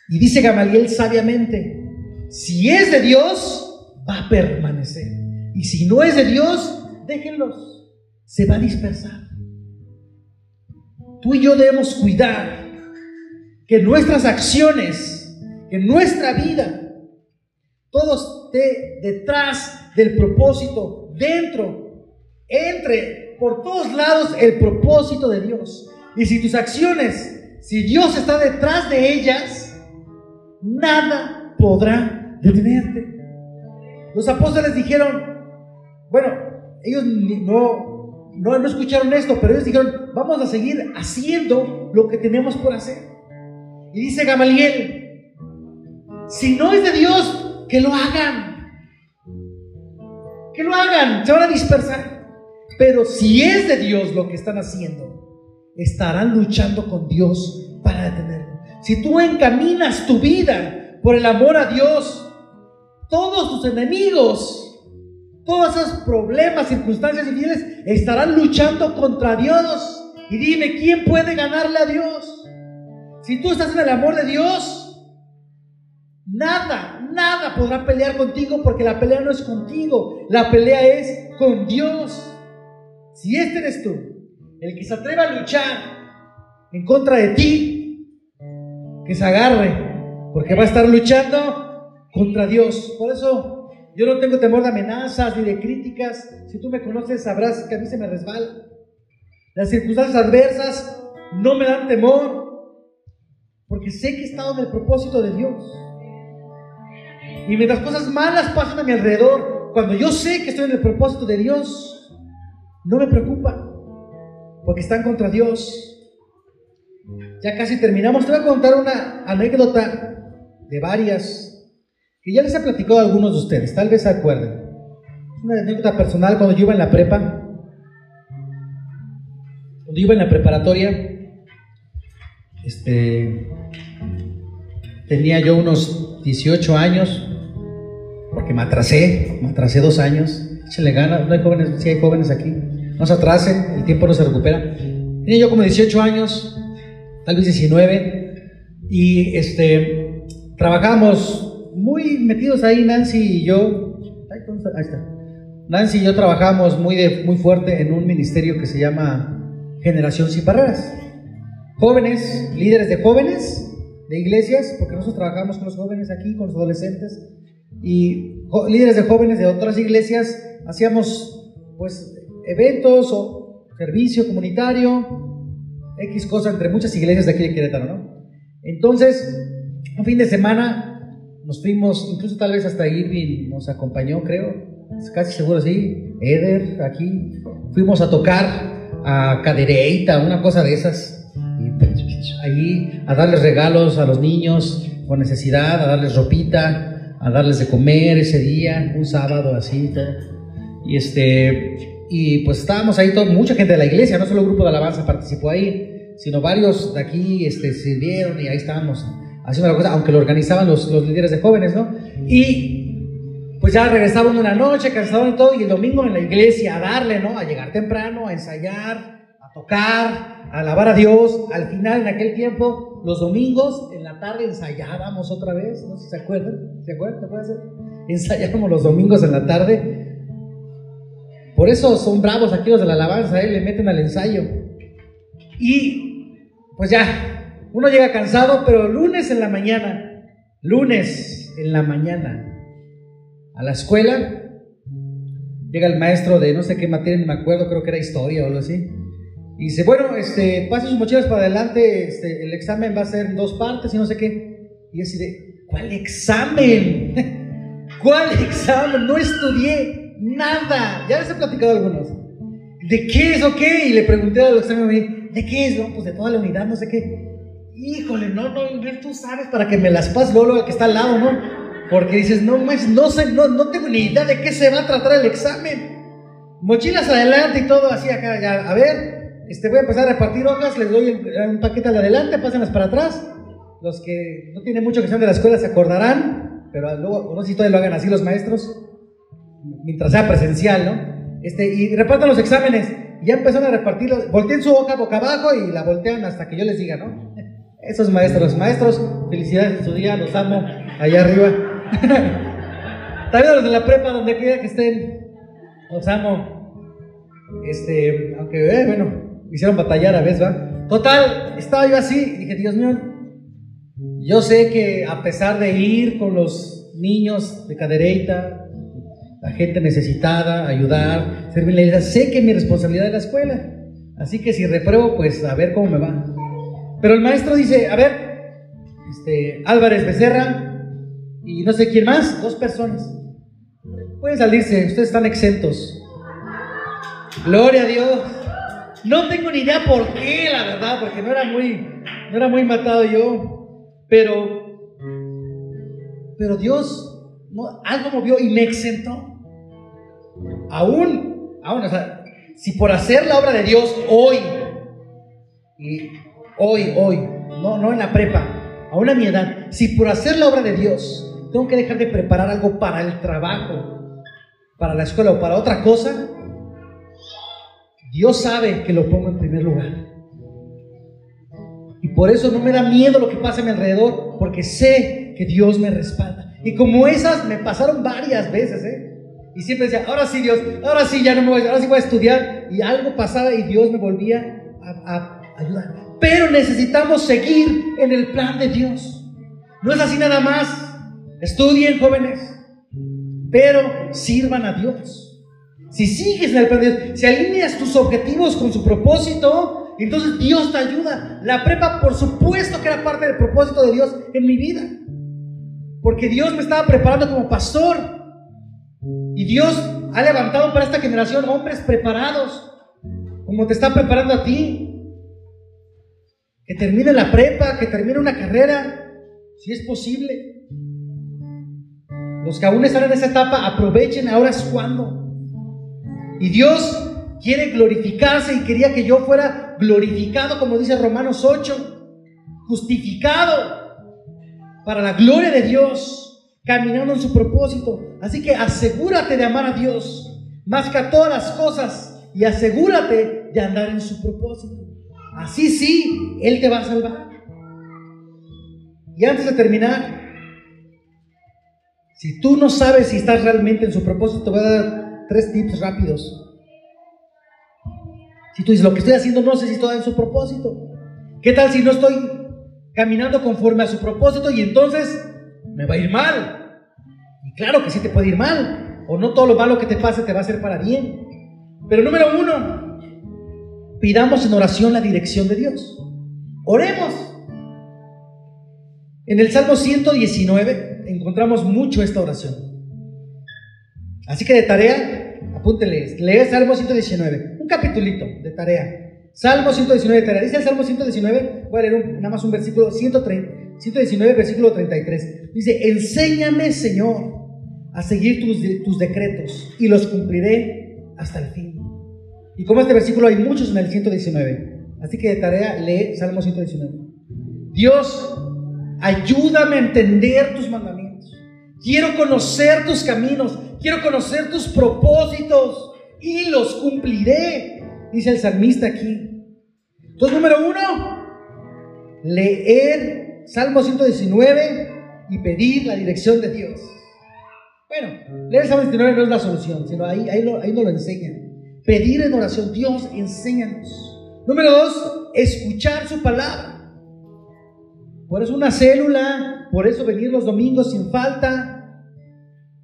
Y dice Gamaliel sabiamente, si es de Dios, va a permanecer. Y si no es de Dios, déjenlos, se va a dispersar. Tú y yo debemos cuidar que nuestras acciones, que nuestra vida, todo esté detrás del propósito dentro, entre por todos lados el propósito de Dios. Y si tus acciones, si Dios está detrás de ellas, nada podrá detenerte. Los apóstoles dijeron, bueno, ellos no, no, no escucharon esto, pero ellos dijeron, vamos a seguir haciendo lo que tenemos por hacer. Y dice Gamaliel, si no es de Dios, que lo hagan. Que lo hagan, se van a dispersar. Pero si es de Dios lo que están haciendo, estarán luchando con Dios para detenerlo. Si tú encaminas tu vida por el amor a Dios, todos tus enemigos, todos esos problemas, circunstancias difíciles, estarán luchando contra Dios. Y dime, ¿quién puede ganarle a Dios? Si tú estás en el amor de Dios, nada, nada podrá pelear contigo porque la pelea no es contigo, la pelea es con Dios. Si este eres tú, el que se atreve a luchar en contra de ti, que se agarre, porque va a estar luchando contra Dios. Por eso yo no tengo temor de amenazas ni de críticas. Si tú me conoces, sabrás que a mí se me resbala. Las circunstancias adversas no me dan temor, porque sé que he estado en el propósito de Dios. Y mientras cosas malas pasan a mi alrededor, cuando yo sé que estoy en el propósito de Dios, no me preocupa, porque están contra Dios. Ya casi terminamos. Te voy a contar una anécdota de varias que ya les he platicado a algunos de ustedes, tal vez se acuerden. Una anécdota personal cuando yo iba en la prepa, cuando iba en la preparatoria, este, tenía yo unos 18 años, porque me atrasé, dos años. le gana, no hay jóvenes, sí hay jóvenes aquí, no se atrasen, el tiempo no se recupera. Tenía yo como 18 años, tal vez 19, y este, trabajamos muy metidos ahí, Nancy y yo. Nancy y yo trabajamos muy, de, muy fuerte en un ministerio que se llama Generación Sin Barreras. Jóvenes, líderes de jóvenes de iglesias, porque nosotros trabajamos con los jóvenes aquí, con los adolescentes, y líderes de jóvenes de otras iglesias, hacíamos pues eventos o servicio comunitario, X cosa entre muchas iglesias de aquí de Querétaro, ¿no? Entonces, un fin de semana nos fuimos, incluso tal vez hasta Irving nos acompañó, creo, casi seguro sí, Eder aquí, fuimos a tocar a Cadereita, una cosa de esas, allí a darles regalos a los niños con necesidad, a darles ropita, a darles de comer ese día, un sábado así, y este, y pues estábamos ahí, todo, mucha gente de la iglesia, no solo el grupo de alabanza participó ahí, sino varios de aquí este, sirvieron y ahí estábamos haciendo la cosa, aunque lo organizaban los, los líderes de jóvenes, ¿no? Y pues ya regresaban una noche, cansados todo, y el domingo en la iglesia a darle, ¿no? A llegar temprano, a ensayar, a tocar, a alabar a Dios. Al final, en aquel tiempo, los domingos en la tarde ensayábamos otra vez, no sé si se acuerdan, ¿se acuerdan? ¿Se puede hacer? Ensayábamos los domingos en la tarde. Por eso son bravos aquí los de la alabanza, ¿eh? le meten al ensayo. Y pues ya, uno llega cansado, pero lunes en la mañana, lunes en la mañana, a la escuela, llega el maestro de no sé qué materia, ni me acuerdo, creo que era historia o algo así. Y dice, bueno, este, pasen sus mochilas para adelante, este, el examen va a ser en dos partes y no sé qué. Y así de, ¿cuál examen? ¿Cuál examen? No estudié nada. Ya les he platicado algunos. ¿De qué es o qué? Y le pregunté al examen, ¿de qué es? Pues de toda la unidad, no sé qué híjole, no, no, tú sabes para que me las pases luego al que está al lado, ¿no? Porque dices, no, no sé, no, no tengo ni idea de qué se va a tratar el examen. Mochilas adelante y todo así acá, ya, a ver, este, voy a empezar a repartir hojas, les doy un paquete de adelante, pásenlas para atrás. Los que no tienen mucho que sean de la escuela se acordarán, pero luego, no sé si todavía lo hagan así los maestros, mientras sea presencial, ¿no? Este, y repartan los exámenes. Ya empezaron a repartirlos, volteen su hoja boca abajo y la voltean hasta que yo les diga, ¿no? Esos maestros, maestros, felicidades en su día, los amo allá arriba. También los de la prepa, donde quiera que estén, los amo. Este, aunque, eh, bueno, hicieron batallar a veces, ¿va? Total, estaba yo así, dije, Dios mío, yo sé que a pesar de ir con los niños de Cadereyta, la gente necesitada, ayudar, servir la. Sé que mi responsabilidad es la escuela. Así que si repruebo, pues a ver cómo me va. Pero el maestro dice, a ver, este, Álvarez Becerra y no sé quién más, dos personas. Pueden salirse, ustedes están exentos. Gloria a Dios. No tengo ni idea por qué, la verdad, porque no era muy, no era muy matado yo. Pero, pero Dios algo movió y me exentó. Aún, aún, o sea, si por hacer la obra de Dios hoy, y hoy, hoy, no, no en la prepa, aún a mi edad, si por hacer la obra de Dios tengo que dejar de preparar algo para el trabajo, para la escuela o para otra cosa, Dios sabe que lo pongo en primer lugar. Y por eso no me da miedo lo que pasa a mi alrededor, porque sé que Dios me respalda. Y como esas me pasaron varias veces, ¿eh? Y siempre decía, ahora sí Dios, ahora sí ya no me voy, ahora sí voy a estudiar. Y algo pasaba y Dios me volvía a, ayudar. Pero necesitamos seguir en el plan de Dios. No es así nada más. Estudien jóvenes, pero sirvan a Dios. Si sigues en el plan de Dios, si alineas tus objetivos con su propósito, entonces Dios te ayuda. La prepa, por supuesto que era parte del propósito de Dios en mi vida. Porque Dios me estaba preparando como pastor. Y Dios ha levantado para esta generación hombres preparados, como te está preparando a ti. Que termine la prepa, que termine una carrera, si es posible. Los que aún están en esa etapa, aprovechen, ahora es cuando. Y Dios quiere glorificarse y quería que yo fuera glorificado, como dice Romanos 8, justificado para la gloria de Dios caminando en su propósito. Así que asegúrate de amar a Dios más que a todas las cosas y asegúrate de andar en su propósito. Así sí, Él te va a salvar. Y antes de terminar, si tú no sabes si estás realmente en su propósito, te voy a dar tres tips rápidos. Si tú dices, lo que estoy haciendo no sé si estoy en su propósito. ¿Qué tal si no estoy caminando conforme a su propósito y entonces me va a ir mal. Y claro que sí te puede ir mal. O no todo lo malo que te pase te va a hacer para bien. Pero número uno, pidamos en oración la dirección de Dios. Oremos. En el Salmo 119 encontramos mucho esta oración. Así que de tarea, apúntenle, lee Salmo 119, un capitulito de tarea. Salmo 119 de tarea. Dice el Salmo 119, voy a leer nada más un versículo 130. 119, versículo 33. Dice, enséñame, Señor, a seguir tus, tus decretos y los cumpliré hasta el fin. Y como este versículo hay muchos en el 119. Así que de tarea lee Salmo 119. Dios, ayúdame a entender tus mandamientos. Quiero conocer tus caminos. Quiero conocer tus propósitos y los cumpliré. Dice el salmista aquí. Entonces, número uno, leer Salmo 119 y pedir la dirección de Dios. Bueno, leer Salmo 119 no es la solución, sino ahí, ahí, ahí nos lo enseñan. Pedir en oración, Dios, enséñanos. Número dos, escuchar su palabra. Por eso una célula, por eso venir los domingos sin falta,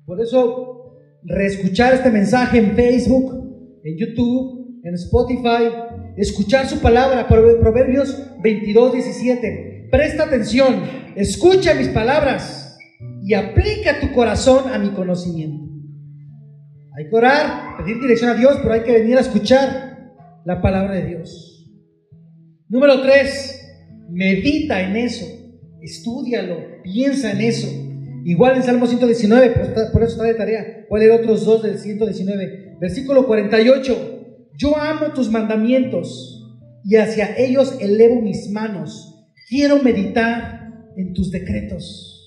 por eso reescuchar este mensaje en Facebook, en YouTube, en Spotify, escuchar su palabra, Proverbios 22, 17. Presta atención, escucha mis palabras y aplica tu corazón a mi conocimiento. Hay que orar, pedir dirección a Dios, pero hay que venir a escuchar la palabra de Dios. Número tres, medita en eso, estudialo, piensa en eso. Igual en Salmo 119, por, eso está de tarea. Voy a leer otros dos del 119. Versículo 48. Yo amo tus mandamientos y hacia ellos elevo mis manos. Quiero meditar en tus decretos.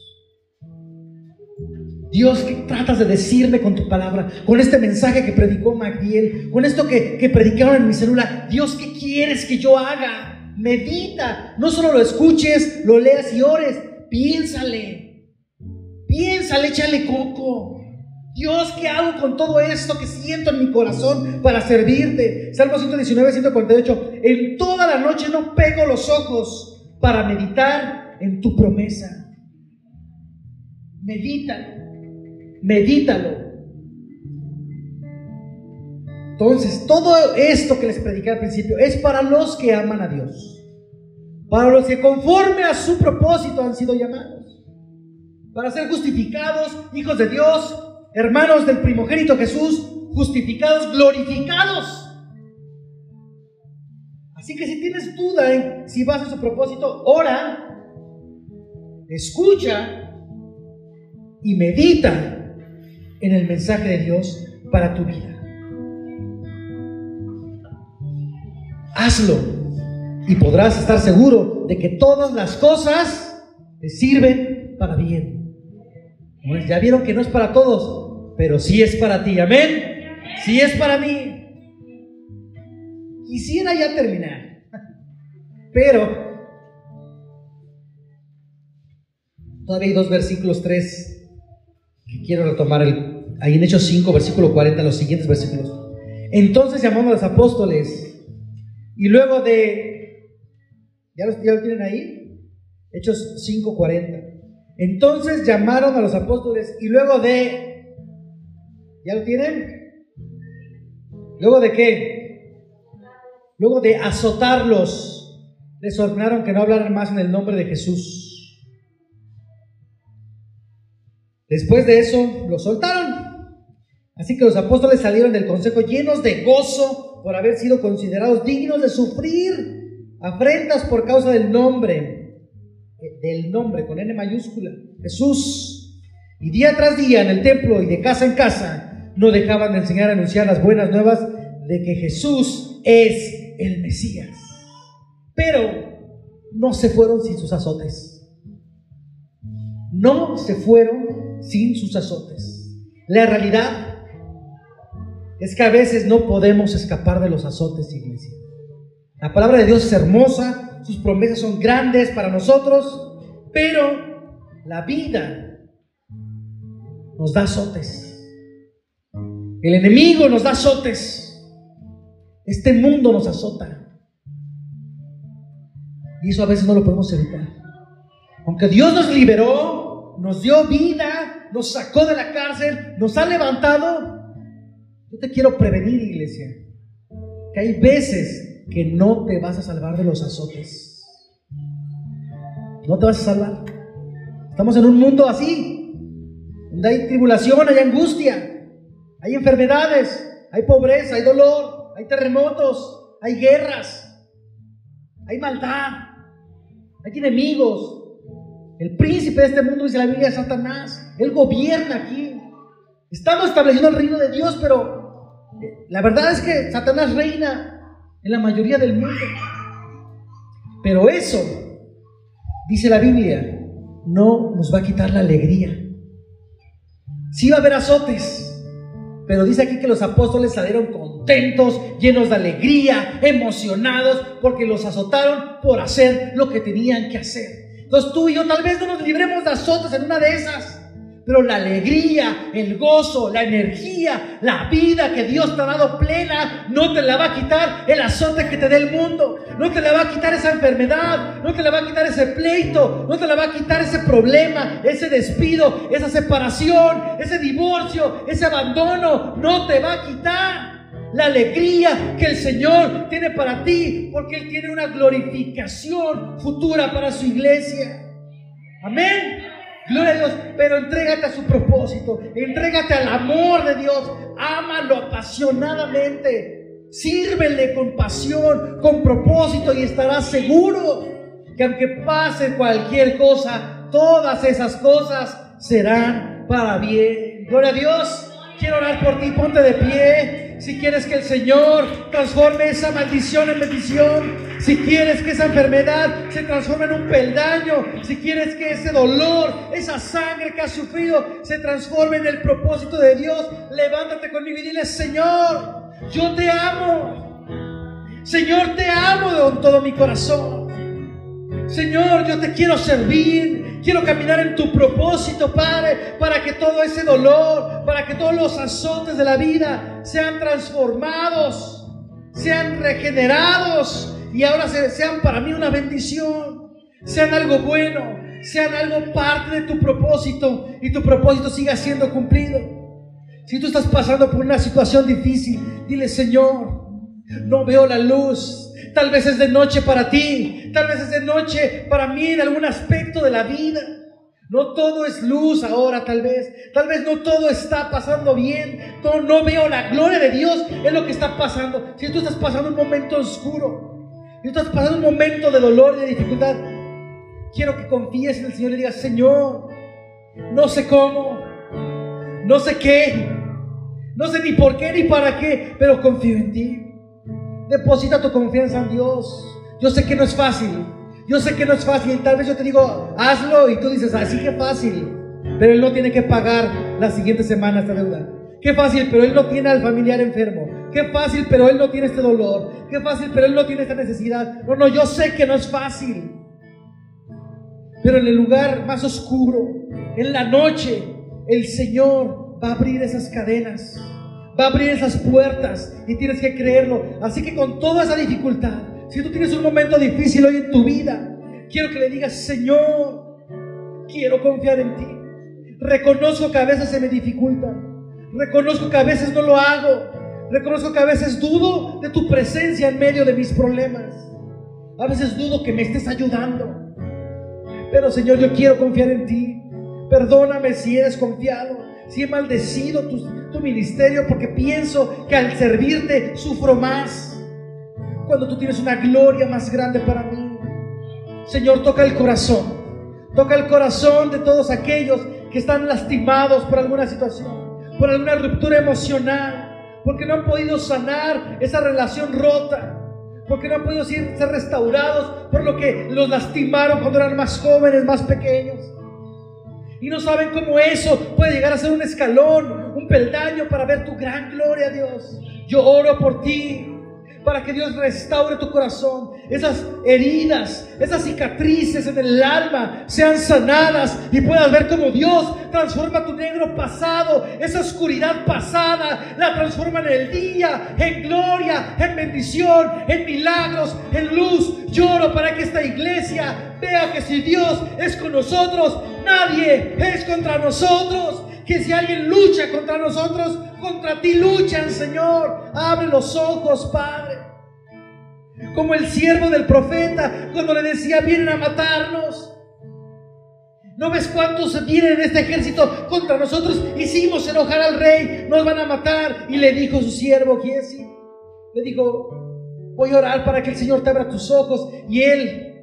Dios, ¿qué tratas de decirme con tu palabra? Con este mensaje que predicó Magdiel, con esto que, que predicaron en mi célula. Dios, ¿qué quieres que yo haga? Medita. No solo lo escuches, lo leas y ores. Piénsale. Piénsale, échale coco. Dios, ¿qué hago con todo esto que siento en mi corazón para servirte? Salmo 119, 148. En toda la noche no pego los ojos para meditar en tu promesa. Medítalo, medítalo. Entonces, todo esto que les prediqué al principio es para los que aman a Dios. Para los que conforme a su propósito han sido llamados. Para ser justificados, hijos de Dios, hermanos del primogénito Jesús, justificados, glorificados. Así que si tienes duda en si vas a su propósito, ora, escucha y medita en el mensaje de Dios para tu vida. Hazlo y podrás estar seguro de que todas las cosas te sirven para bien. ya vieron que no es para todos, pero sí es para ti. Amén. Sí es para mí. Quisiera ya terminar, pero todavía hay dos versículos, tres, que quiero retomar. Ahí en Hechos 5, versículo 40, los siguientes versículos. Entonces llamamos a los apóstoles y luego de, ¿ya, los, ¿ya lo tienen ahí? Hechos 5:40. Entonces llamaron a los apóstoles y luego de, ¿ya lo tienen? Luego de qué? Luego de azotarlos, les ordenaron que no hablaran más en el nombre de Jesús. Después de eso, los soltaron. Así que los apóstoles salieron del consejo llenos de gozo por haber sido considerados dignos de sufrir afrentas por causa del nombre, eh, del nombre con N mayúscula, Jesús. Y día tras día en el templo y de casa en casa no dejaban de enseñar a anunciar las buenas nuevas de que Jesús es el Mesías. Pero no se fueron sin sus azotes. No se fueron sin sus azotes. La realidad es que a veces no podemos escapar de los azotes, iglesia. La palabra de Dios es hermosa, sus promesas son grandes para nosotros, pero la vida nos da azotes. El enemigo nos da azotes. Este mundo nos azota. Y eso a veces no lo podemos evitar. Aunque Dios nos liberó, nos dio vida, nos sacó de la cárcel, nos ha levantado, yo te quiero prevenir, iglesia, que hay veces que no te vas a salvar de los azotes. No te vas a salvar. Estamos en un mundo así, donde hay tribulación, hay angustia, hay enfermedades, hay pobreza, hay dolor, hay terremotos, hay guerras, hay maldad, hay enemigos. El príncipe de este mundo, dice la Biblia, es Satanás. Él gobierna aquí. Estamos estableciendo el reino de Dios, pero la verdad es que Satanás reina en la mayoría del mundo. Pero eso, dice la Biblia, no nos va a quitar la alegría. Sí va a haber azotes, pero dice aquí que los apóstoles salieron contentos, llenos de alegría, emocionados, porque los azotaron por hacer lo que tenían que hacer. Entonces tú y yo tal vez no nos libremos de azotes en una de esas. Pero la alegría, el gozo, la energía, la vida que Dios te ha dado plena, no te la va a quitar el azote que te dé el mundo. No te la va a quitar esa enfermedad. No te la va a quitar ese pleito. No te la va a quitar ese problema, ese despido, esa separación, ese divorcio, ese abandono. No te va a quitar la alegría que el Señor tiene para ti, porque Él tiene una glorificación futura para su iglesia. Amén. Gloria a Dios, pero entrégate a su propósito, entrégate al amor de Dios, ámalo apasionadamente, sírvele con pasión, con propósito y estarás seguro que aunque pase cualquier cosa, todas esas cosas serán para bien. Gloria a Dios. Quiero orar por ti, ponte de pie. Si quieres que el Señor transforme esa maldición en bendición, si quieres que esa enfermedad se transforme en un peldaño, si quieres que ese dolor, esa sangre que has sufrido se transforme en el propósito de Dios, levántate conmigo y dile, Señor, yo te amo. Señor, te amo de todo mi corazón. Señor, yo te quiero servir. Quiero caminar en tu propósito, Padre, para que todo ese dolor, para que todos los azotes de la vida sean transformados, sean regenerados y ahora sean para mí una bendición, sean algo bueno, sean algo parte de tu propósito y tu propósito siga siendo cumplido. Si tú estás pasando por una situación difícil, dile, Señor, no veo la luz. Tal vez es de noche para ti, tal vez es de noche para mí en algún aspecto de la vida. No todo es luz ahora, tal vez. Tal vez no todo está pasando bien. No, no veo la gloria de Dios en lo que está pasando. Si tú estás pasando un momento oscuro, si tú estás pasando un momento de dolor y de dificultad, quiero que confíes en el Señor y digas, Señor, no sé cómo, no sé qué, no sé ni por qué ni para qué, pero confío en ti. Deposita tu confianza en Dios. Yo sé que no es fácil. Yo sé que no es fácil. Tal vez yo te digo, hazlo y tú dices, así que fácil. Pero Él no tiene que pagar la siguiente semana esta deuda. Qué fácil, pero Él no tiene al familiar enfermo. Qué fácil, pero Él no tiene este dolor. Qué fácil, pero Él no tiene esta necesidad. No, no, yo sé que no es fácil. Pero en el lugar más oscuro, en la noche, el Señor va a abrir esas cadenas, va a abrir esas puertas y tienes que creerlo. Así que con toda esa dificultad, si tú tienes un momento difícil hoy en tu vida, quiero que le digas, Señor, quiero confiar en ti. Reconozco que a veces se me dificulta. Reconozco que a veces no lo hago. Reconozco que a veces dudo de tu presencia en medio de mis problemas. A veces dudo que me estés ayudando. Pero Señor, yo quiero confiar en ti. Perdóname si eres confiado, si he maldecido tu, ministerio porque pienso que al servirte sufro más. Cuando tú tienes una gloria más grande para mí. Señor, toca el corazón. Toca el corazón de todos aquellos que están lastimados por alguna situación, por alguna ruptura emocional, porque no han podido sanar esa relación rota porque no han podido ser, restaurados por lo que los lastimaron cuando eran más jóvenes, más pequeños. Y no saben cómo eso puede llegar a ser un escalón, un peldaño para ver tu gran gloria, Dios. Yo oro por ti para que Dios restaure tu corazón. Esas heridas, esas cicatrices en el alma sean sanadas y puedas ver cómo Dios transforma tu negro pasado, esa oscuridad pasada, la transforma en el día, en gloria, en bendición, en milagros, en luz. Lloro para que esta iglesia vea que si Dios es con nosotros, nadie es contra nosotros que si alguien lucha contra nosotros, contra ti luchan, Señor. Abre los ojos, Padre. Como el siervo del profeta, cuando le decía, vienen a matarnos. ¿No ves cuántos vienen en este ejército contra nosotros? Hicimos enojar al rey, nos van a matar. Y le dijo su siervo, Giesi, le dijo, voy a orar para que el Señor te abra tus ojos. Y él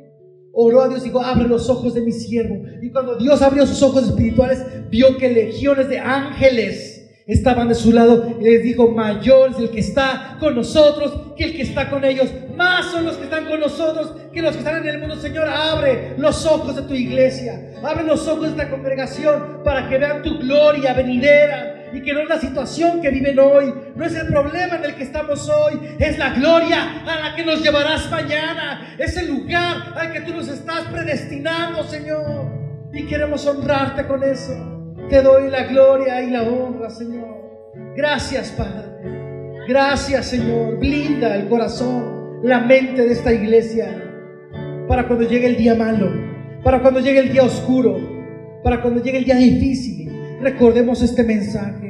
oró a Dios y dijo, abre los ojos de mi siervo. Y cuando Dios abrió sus ojos espirituales, vio que legiones de ángeles estaban de su lado y les dijo, mayor es el que está con nosotros que el que está con ellos. Más son los que están con nosotros que los que están en el mundo. Señor, abre los ojos de tu iglesia, abre los ojos de esta congregación para que vean tu gloria venidera y que no es la situación que viven hoy, no es el problema en el que estamos hoy, es la gloria a la que nos llevarás mañana, es el lugar al que tú nos estás predestinando, Señor. Y queremos honrarte con eso. Te doy la gloria y la honra, Señor. Gracias, Padre. Gracias, Señor. Blinda el corazón, la mente de esta iglesia para cuando llegue el día malo, para cuando llegue el día oscuro, para cuando llegue el día difícil recordemos este mensaje.